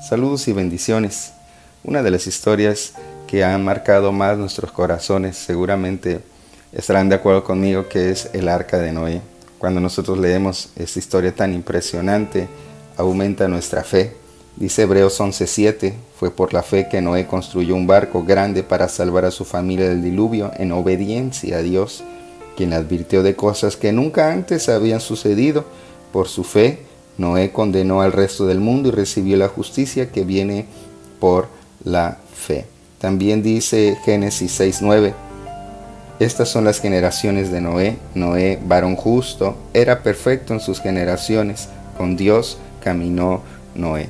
Saludos y bendiciones. Una de las historias que han marcado más nuestros corazones, seguramente estarán de acuerdo conmigo, que es el arca de Noé. Cuando nosotros leemos esta historia tan impresionante, aumenta nuestra fe. Dice Hebreos 11:7, fue por la fe que Noé construyó un barco grande para salvar a su familia del diluvio en obediencia a Dios, quien advirtió de cosas que nunca antes habían sucedido. Por su fe, Noé condenó al resto del mundo y recibió la justicia que viene por la fe. También dice Génesis 6:9, estas son las generaciones de Noé. Noé, varón justo, era perfecto en sus generaciones. Con Dios caminó Noé.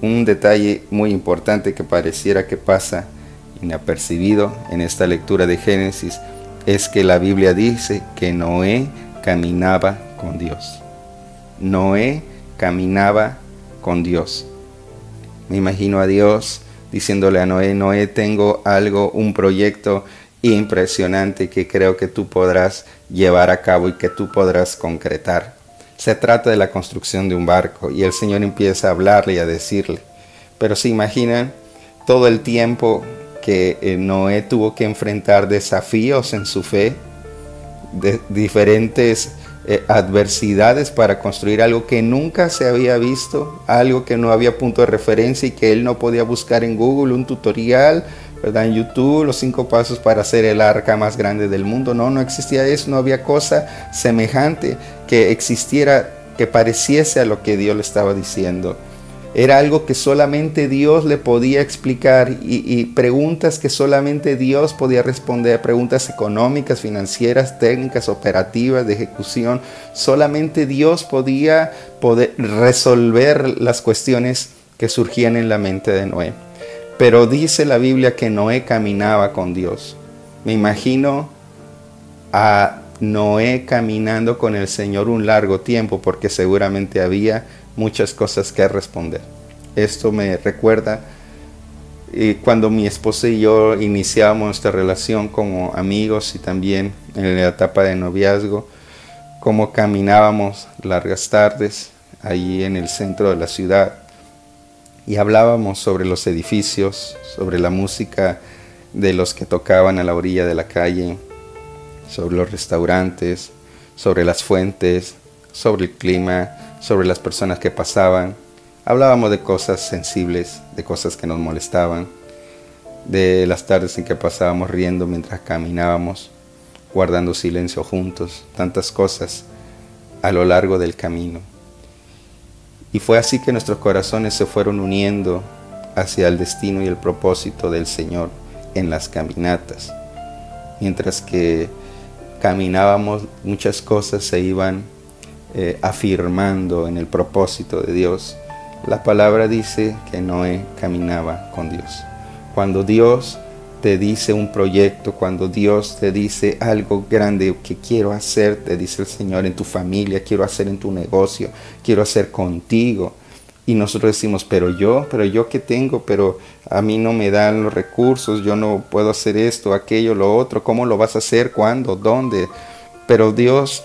Un detalle muy importante que pareciera que pasa inapercibido en esta lectura de Génesis es que la Biblia dice que Noé caminaba con Dios. Noé caminaba con Dios. Me imagino a Dios diciéndole a Noé, Noé, tengo algo, un proyecto impresionante que creo que tú podrás llevar a cabo y que tú podrás concretar. Se trata de la construcción de un barco y el Señor empieza a hablarle y a decirle. Pero se imaginan todo el tiempo que eh, Noé tuvo que enfrentar desafíos en su fe, de diferentes eh, adversidades para construir algo que nunca se había visto, algo que no había punto de referencia y que él no podía buscar en Google un tutorial, ¿verdad? En YouTube, los cinco pasos para hacer el arca más grande del mundo. No, no existía eso, no había cosa semejante que existiera, que pareciese a lo que Dios le estaba diciendo. Era algo que solamente Dios le podía explicar y, preguntas que solamente Dios podía responder, preguntas económicas, financieras, técnicas, operativas, de ejecución. Solamente Dios podía poder resolver las cuestiones que surgían en la mente de Noé. Pero dice la Biblia que Noé caminaba con Dios. Me imagino a Noé caminando con el Señor un largo tiempo porque seguramente había muchas cosas que responder. Esto me recuerda eh, cuando mi esposa y yo iniciamos nuestra relación como amigos y también en la etapa de noviazgo, cómo caminábamos largas tardes allí en el centro de la ciudad y hablábamos sobre los edificios, sobre la música de los que tocaban a la orilla de la calle, sobre los restaurantes, sobre las fuentes, sobre el clima, sobre las personas que pasaban. Hablábamos de cosas sensibles, de cosas que nos molestaban, de las tardes en que pasábamos riendo mientras caminábamos, guardando silencio juntos, tantas cosas a lo largo del camino. Y fue así que nuestros corazones se fueron uniendo hacia el destino y el propósito del Señor en las caminatas. Mientras que caminábamos, muchas cosas se iban eh, afirmando en el propósito de Dios. La palabra dice que Noé caminaba con Dios. Cuando Dios te dice un proyecto, cuando Dios te dice algo grande que quiero hacer, te dice el Señor en tu familia, quiero hacer en tu negocio, quiero hacer contigo. Y nosotros decimos, pero yo, pero yo que tengo, pero a mí no me dan los recursos, yo no puedo hacer esto, aquello, lo otro, ¿cómo lo vas a hacer? ¿Cuándo? ¿Dónde? Pero Dios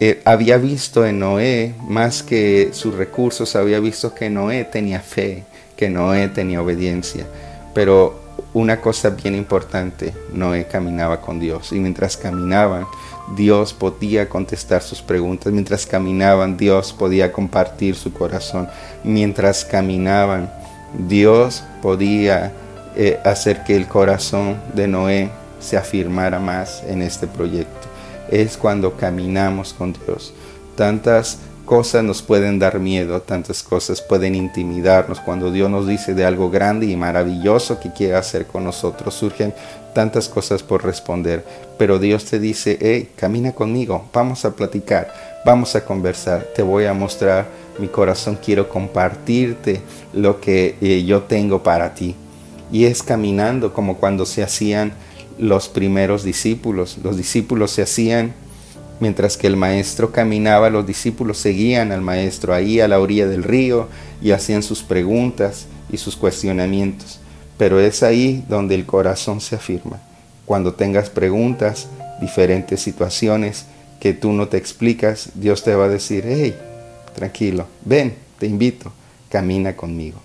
eh, había visto en Noé, más que sus recursos, había visto que Noé tenía fe, que Noé tenía obediencia. Pero una cosa bien importante, Noé caminaba con Dios. Y mientras caminaban, Dios podía contestar sus preguntas, mientras caminaban, Dios podía compartir su corazón, mientras caminaban, Dios podía eh, hacer que el corazón de Noé se afirmara más en este proyecto es cuando caminamos con Dios. Tantas cosas nos pueden dar miedo, tantas cosas pueden intimidarnos. Cuando Dios nos dice de algo grande y maravilloso que quiere hacer con nosotros, surgen tantas cosas por responder. Pero Dios te dice, hey, camina conmigo, vamos a platicar, vamos a conversar, te voy a mostrar mi corazón, quiero compartirte lo que eh, yo tengo para ti. Y es caminando como cuando se hacían los primeros discípulos. Los discípulos se hacían, mientras que el maestro caminaba, los discípulos seguían al maestro ahí a la orilla del río y hacían sus preguntas y sus cuestionamientos. Pero es ahí donde el corazón se afirma. Cuando tengas preguntas, diferentes situaciones que tú no te explicas, Dios te va a decir, hey, tranquilo, ven, te invito, camina conmigo.